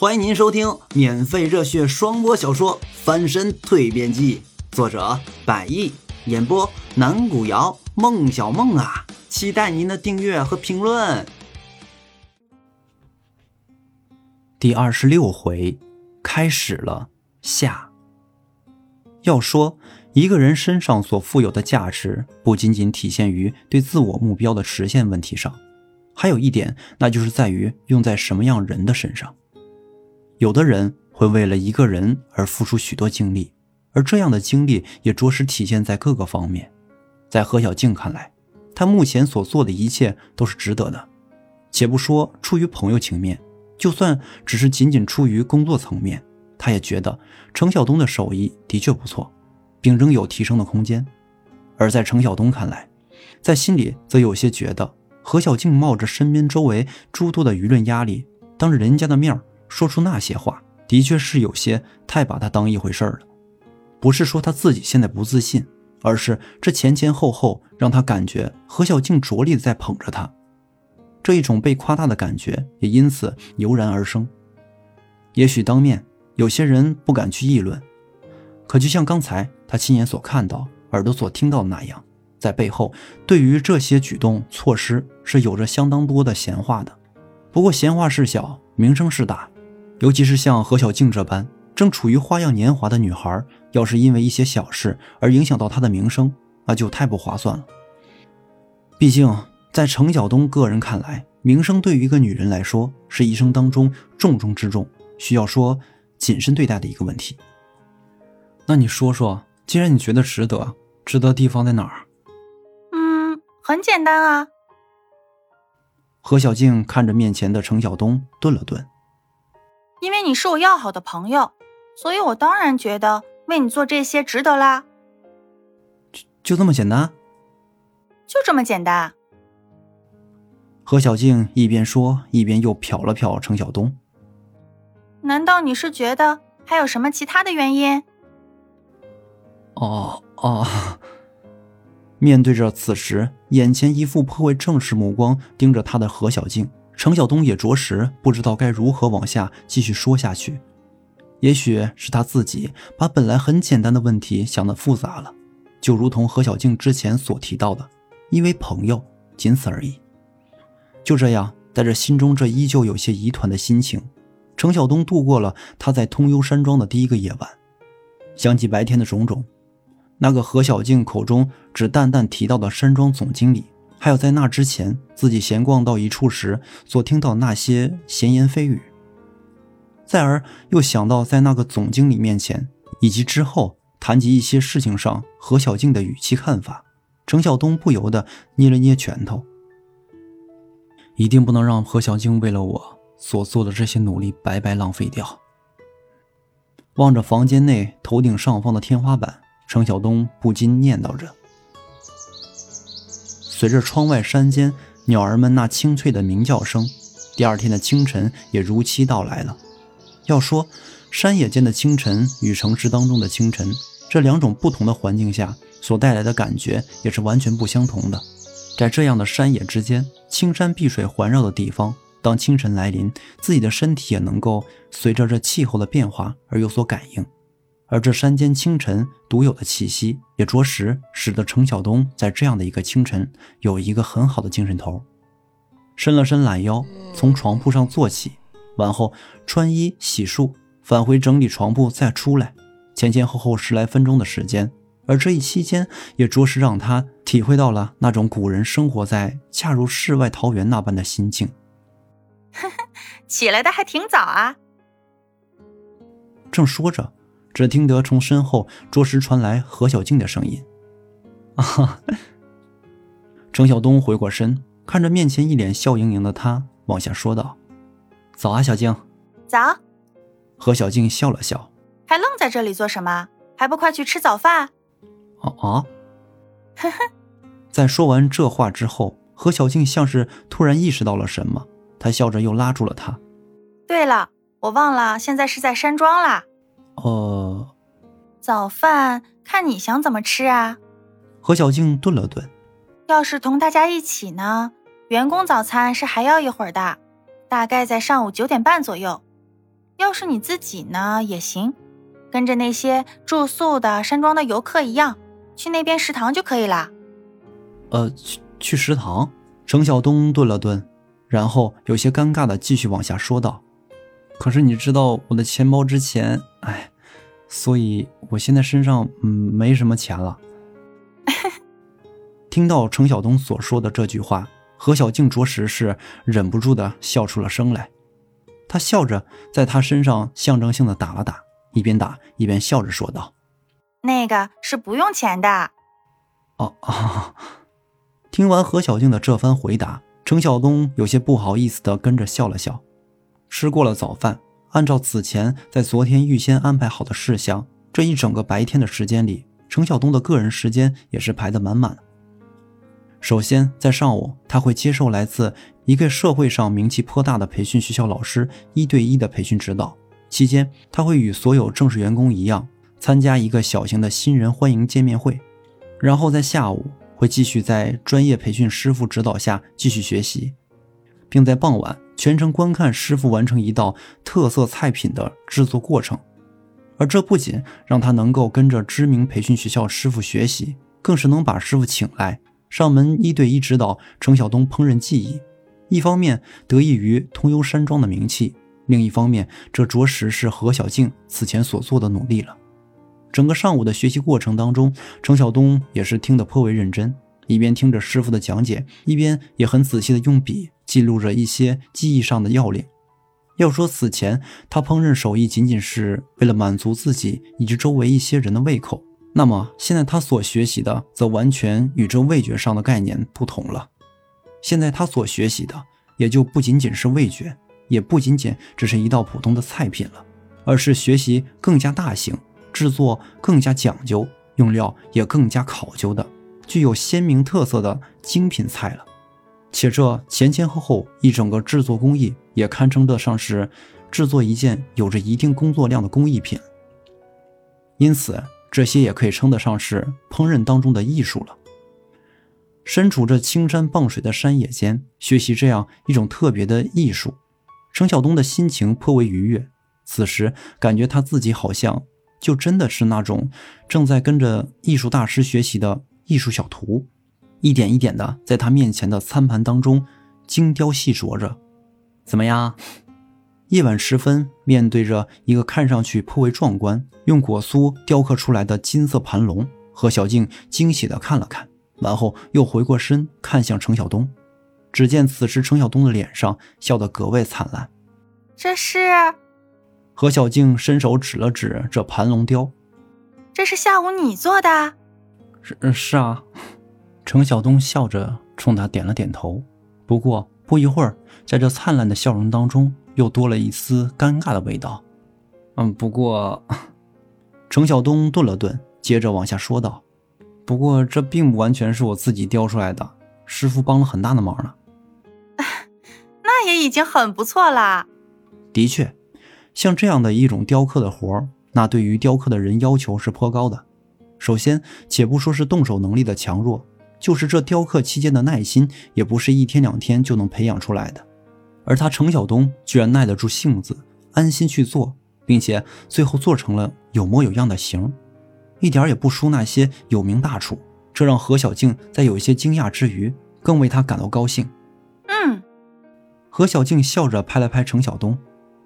欢迎您收听免费热血双播小说《翻身蜕变记》，作者百亿，演播南古瑶、孟小梦啊，期待您的订阅和评论。第二十六回开始了，下。要说一个人身上所富有的价值，不仅仅体现于对自我目标的实现问题上，还有一点，那就是在于用在什么样人的身上。有的人会为了一个人而付出许多精力，而这样的精力也着实体现在各个方面。在何小静看来，她目前所做的一切都是值得的。且不说出于朋友情面，就算只是仅仅出于工作层面，她也觉得程晓东的手艺的确不错，并仍有提升的空间。而在程晓东看来，在心里则有些觉得何小静冒着身边周围诸多的舆论压力，当着人家的面儿。说出那些话，的确是有些太把他当一回事儿了。不是说他自己现在不自信，而是这前前后后让他感觉何小静着力的在捧着他，这一种被夸大的感觉也因此油然而生。也许当面有些人不敢去议论，可就像刚才他亲眼所看到、耳朵所听到的那样，在背后对于这些举动措施是有着相当多的闲话的。不过闲话事小，名声事大。尤其是像何小静这般正处于花样年华的女孩，要是因为一些小事而影响到她的名声，那就太不划算了。毕竟，在程晓东个人看来，名声对于一个女人来说是一生当中重中之重，需要说谨慎对待的一个问题。那你说说，既然你觉得值得，值得地方在哪儿？嗯，很简单啊。何小静看着面前的程晓东，顿了顿。因为你是我要好的朋友，所以我当然觉得为你做这些值得啦。就就这么简单？就这么简单。何小静一边说，一边又瞟了瞟程晓东。难道你是觉得还有什么其他的原因？哦哦。面对着此时眼前一副颇为正式目光盯着他的何小静。程晓东也着实不知道该如何往下继续说下去，也许是他自己把本来很简单的问题想得复杂了，就如同何小静之前所提到的，因为朋友，仅此而已。就这样，带着心中这依旧有些疑团的心情，程晓东度过了他在通幽山庄的第一个夜晚。想起白天的种种，那个何小静口中只淡淡提到的山庄总经理。还有在那之前，自己闲逛到一处时所听到那些闲言蜚语，再而又想到在那个总经理面前，以及之后谈及一些事情上何小静的语气看法，程晓东不由得捏了捏拳头。一定不能让何小静为了我所做的这些努力白白浪费掉。望着房间内头顶上方的天花板，程晓东不禁念叨着。随着窗外山间鸟儿们那清脆的鸣叫声，第二天的清晨也如期到来了。要说山野间的清晨与城市当中的清晨，这两种不同的环境下所带来的感觉也是完全不相同的。在这样的山野之间，青山碧水环绕的地方，当清晨来临，自己的身体也能够随着这气候的变化而有所感应。而这山间清晨独有的气息，也着实使得程晓东在这样的一个清晨有一个很好的精神头。伸了伸懒腰，从床铺上坐起，完后穿衣洗漱，返回整理床铺，再出来，前前后后十来分钟的时间。而这一期间，也着实让他体会到了那种古人生活在恰如世外桃源那般的心境。起来的还挺早啊！正说着。只听得从身后着实传来何小静的声音：“啊！” 程晓东回过身，看着面前一脸笑盈盈的他，往下说道：“早啊，小静。”“早。”何小静笑了笑：“还愣在这里做什么？还不快去吃早饭？”“啊啊。”呵呵。在说完这话之后，何小静像是突然意识到了什么，她笑着又拉住了他：“对了，我忘了，现在是在山庄啦。”哦，早饭看你想怎么吃啊？何小静顿了顿，要是同大家一起呢？员工早餐是还要一会儿的，大概在上午九点半左右。要是你自己呢，也行，跟着那些住宿的山庄的游客一样，去那边食堂就可以啦。呃，去去食堂？程晓东顿了顿，然后有些尴尬的继续往下说道：“可是你知道我的钱包之前，哎，所以我现在身上嗯没什么钱了。”听到程晓东所说的这句话，何小静着实是忍不住的笑出了声来。她笑着在他身上象征性的打了打，一边打一边笑着说道：“那个是不用钱的。”哦哦。听完何小静的这番回答，程晓东有些不好意思的跟着笑了笑。吃过了早饭，按照此前在昨天预先安排好的事项，这一整个白天的时间里，程晓东的个人时间也是排得满满。首先，在上午，他会接受来自一个社会上名气颇大的培训学校老师一对一的培训指导。期间，他会与所有正式员工一样，参加一个小型的新人欢迎见面会。然后在下午。会继续在专业培训师傅指导下继续学习，并在傍晚全程观看师傅完成一道特色菜品的制作过程。而这不仅让他能够跟着知名培训学校师傅学习，更是能把师傅请来上门一对一指导程晓东烹饪技艺。一方面得益于通幽山庄的名气，另一方面这着实是何小静此前所做的努力了。整个上午的学习过程当中，程晓东也是听得颇为认真，一边听着师傅的讲解，一边也很仔细的用笔记录着一些记忆上的要领。要说此前他烹饪手艺仅仅是为了满足自己以及周围一些人的胃口，那么现在他所学习的则完全与这味觉上的概念不同了。现在他所学习的也就不仅仅是味觉，也不仅仅只是一道普通的菜品了，而是学习更加大型。制作更加讲究，用料也更加考究的，具有鲜明特色的精品菜了。且这前前后后一整个制作工艺，也堪称得上是制作一件有着一定工作量的工艺品。因此，这些也可以称得上是烹饪当中的艺术了。身处这青山傍水的山野间，学习这样一种特别的艺术，程晓东的心情颇为愉悦。此时，感觉他自己好像……就真的是那种正在跟着艺术大师学习的艺术小图，一点一点的在他面前的餐盘当中精雕细琢着。怎么样？夜晚时分，面对着一个看上去颇为壮观、用果酥雕刻出来的金色盘龙，何小静惊喜的看了看，完后又回过身看向程晓东。只见此时程晓东的脸上笑得格外灿烂。这是。何小静伸手指了指这盘龙雕，这是下午你做的？是是啊。程晓东笑着冲他点了点头。不过不一会儿，在这灿烂的笑容当中，又多了一丝尴尬的味道。嗯，不过，程晓东顿了顿，接着往下说道：“不过这并不完全是我自己雕出来的，师傅帮了很大的忙呢。那也已经很不错啦。的确。像这样的一种雕刻的活儿，那对于雕刻的人要求是颇高的。首先，且不说是动手能力的强弱，就是这雕刻期间的耐心，也不是一天两天就能培养出来的。而他程晓东居然耐得住性子，安心去做，并且最后做成了有模有样的形，一点也不输那些有名大厨。这让何小静在有一些惊讶之余，更为他感到高兴。嗯，何小静笑着拍了拍程晓东，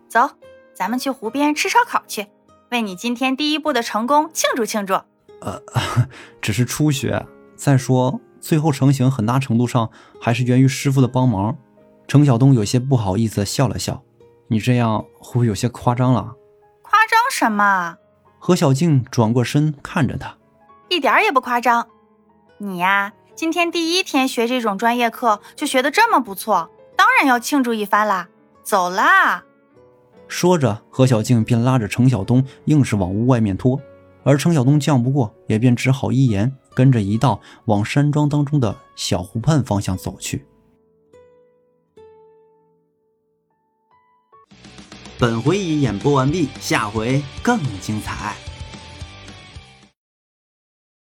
走。咱们去湖边吃烧烤去，为你今天第一步的成功庆祝庆祝。呃，只是初学。再说，最后成型很大程度上还是源于师傅的帮忙。程晓东有些不好意思的笑了笑：“你这样会不会有些夸张了？”夸张什么？何小静转过身看着他，一点也不夸张。你呀，今天第一天学这种专业课就学的这么不错，当然要庆祝一番啦。走啦！说着，何小静便拉着程晓东，硬是往屋外面拖。而程晓东犟不过，也便只好依言，跟着一道往山庄当中的小湖畔方向走去。本回已演播完毕，下回更精彩。